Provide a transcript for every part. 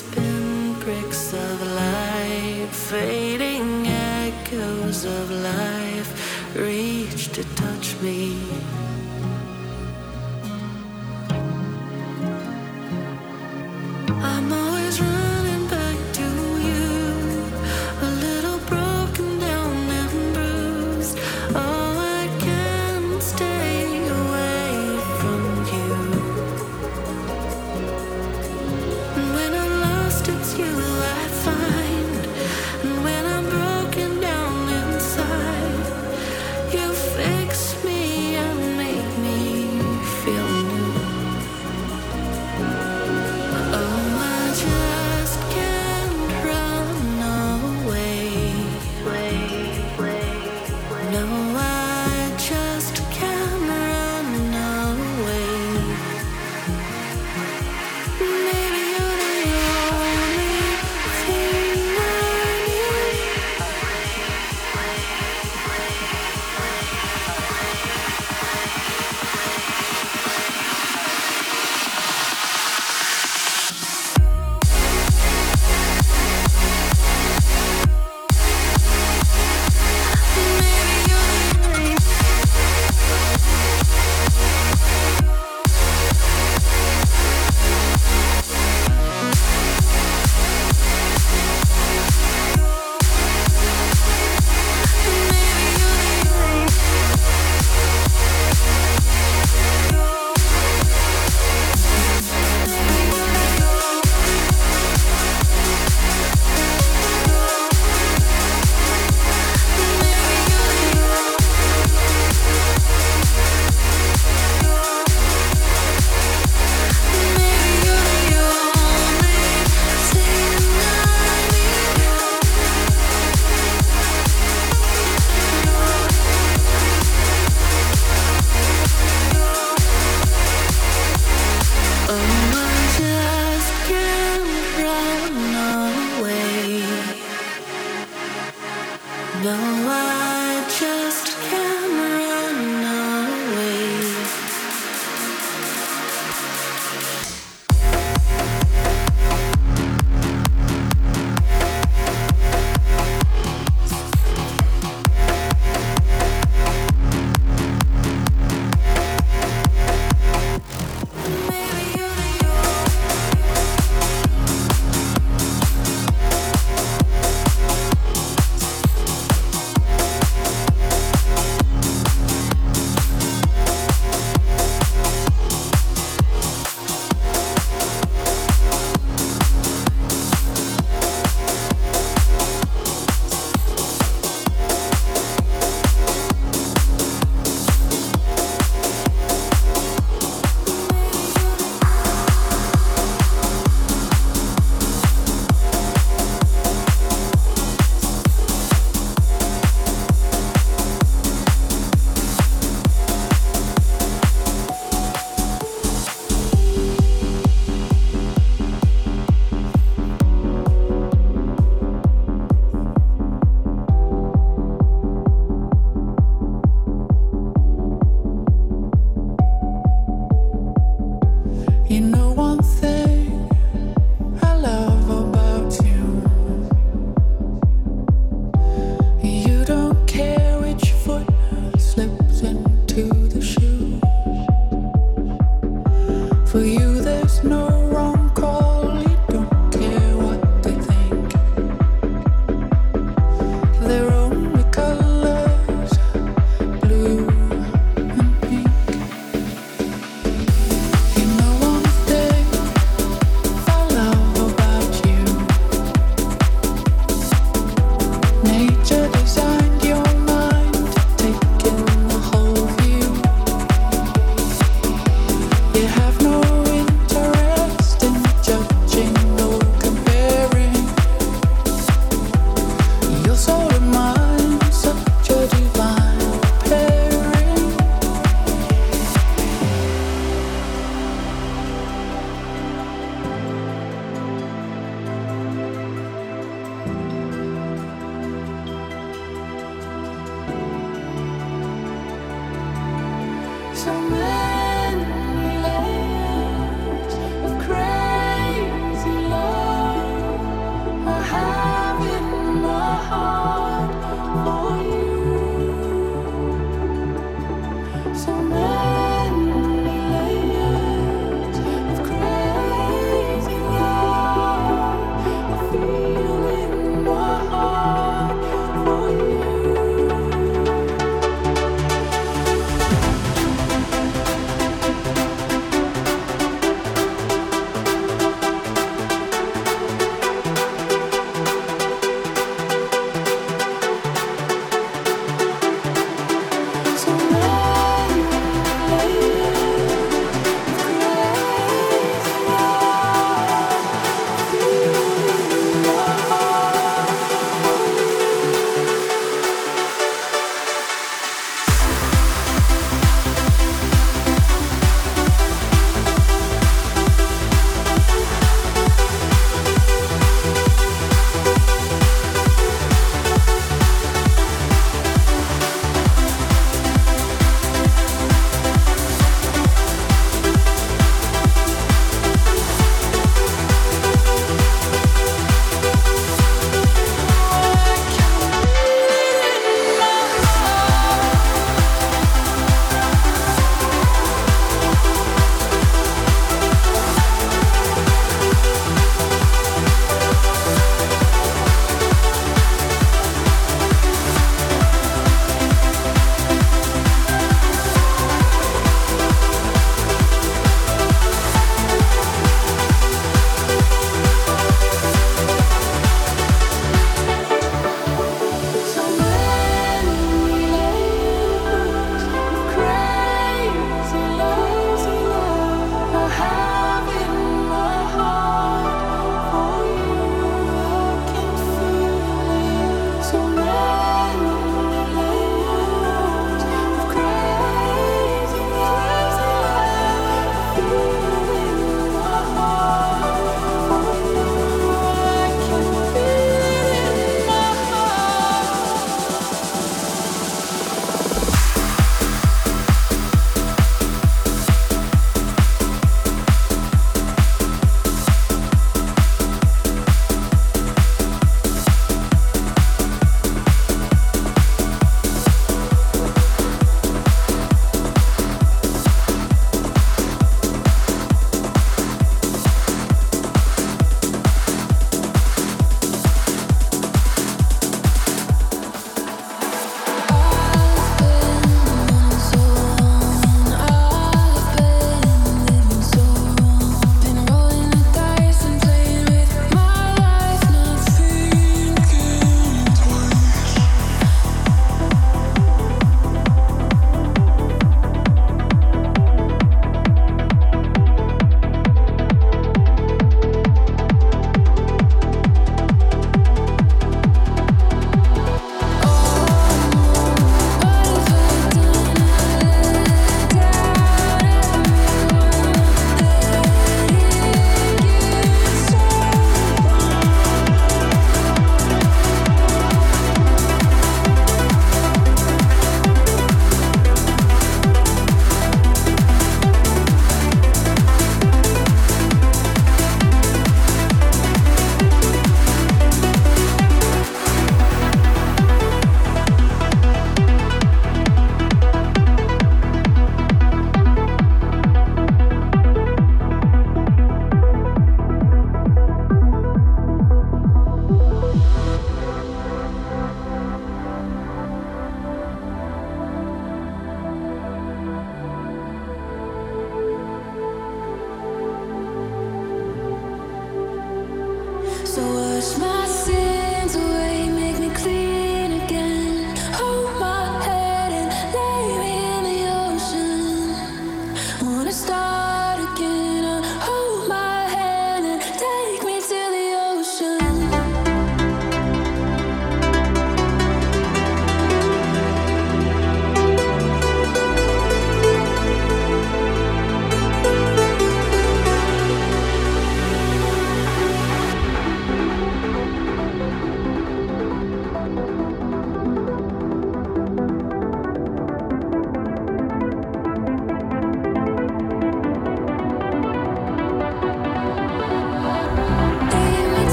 Spin bricks of light, fading echoes of life reach to touch me.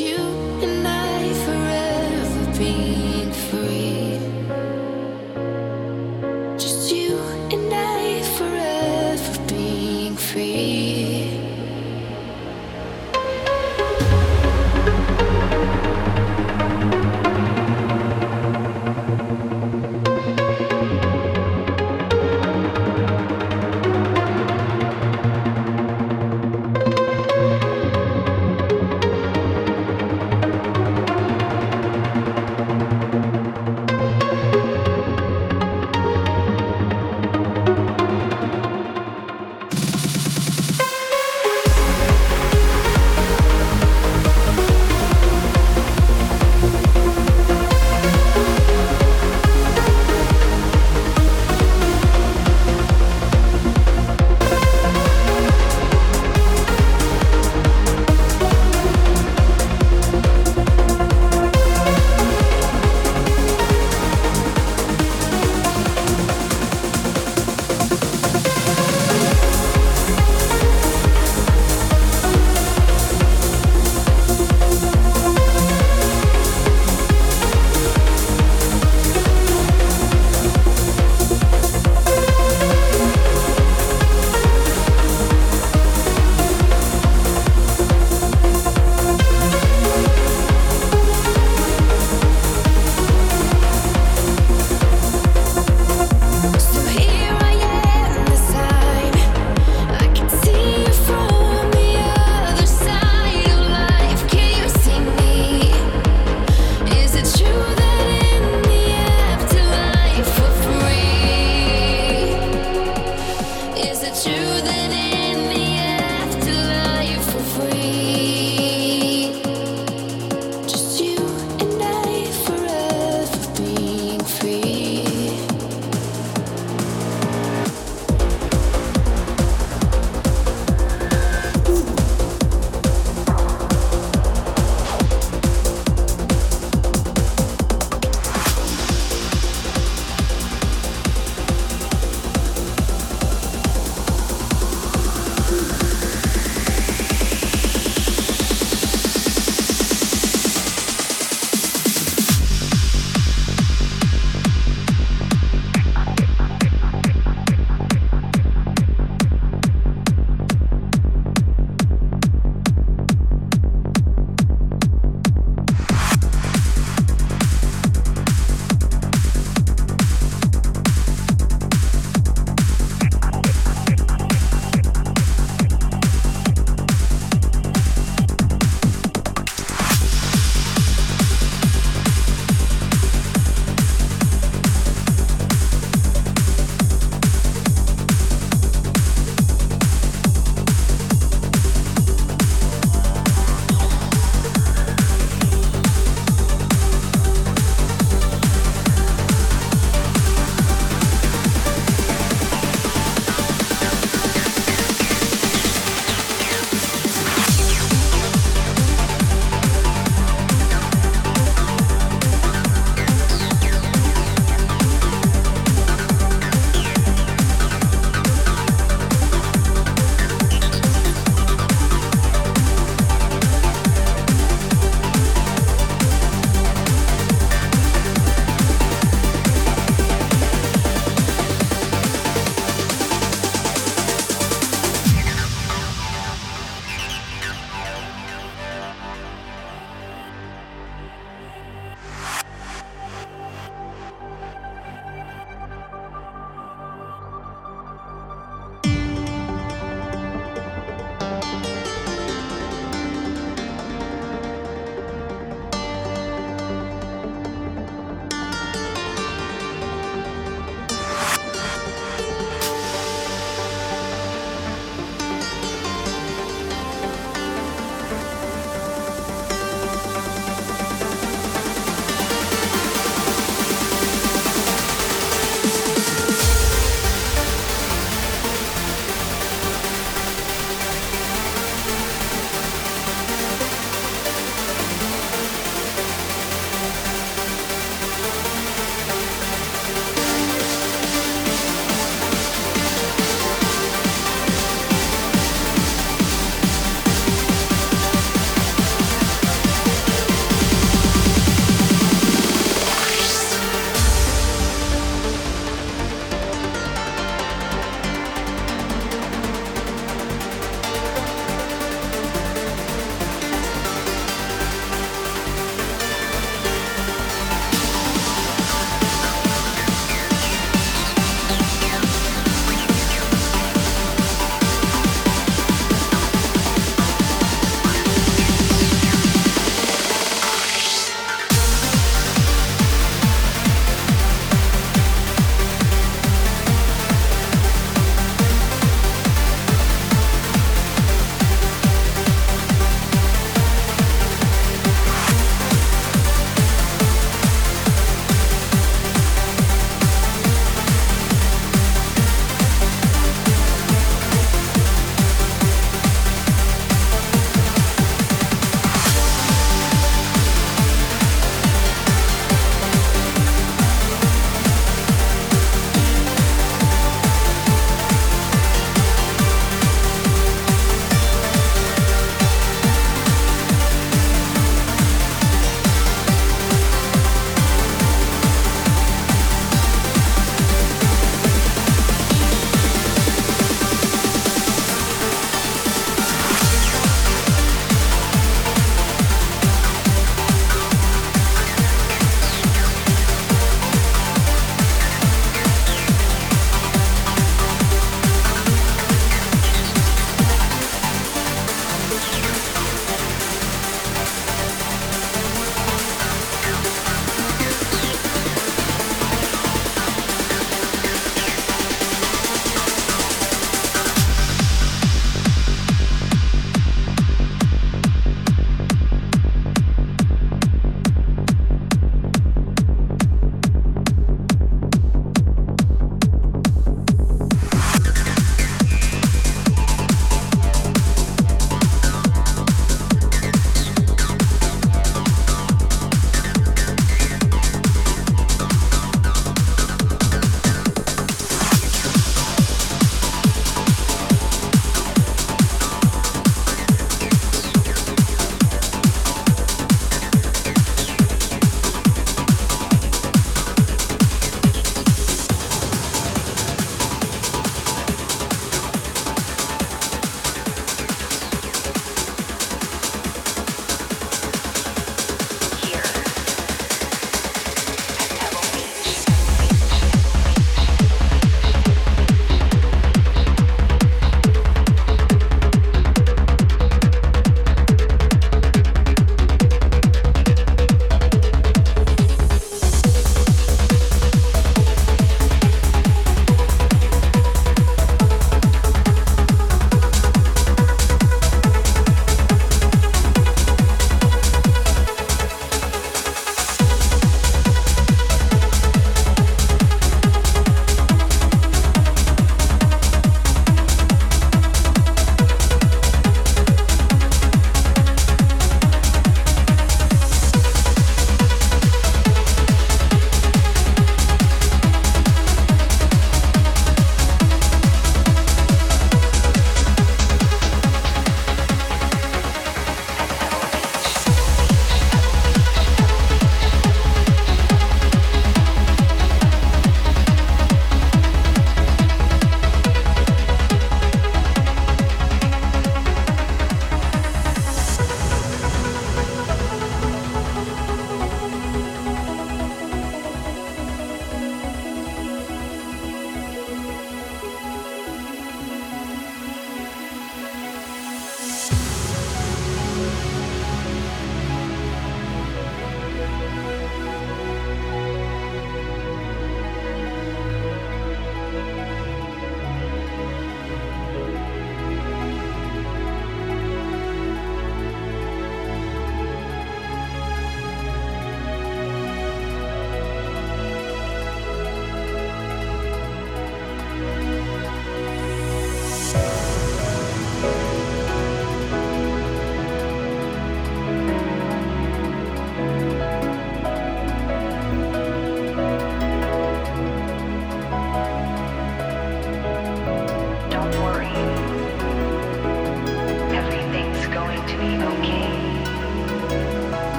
you.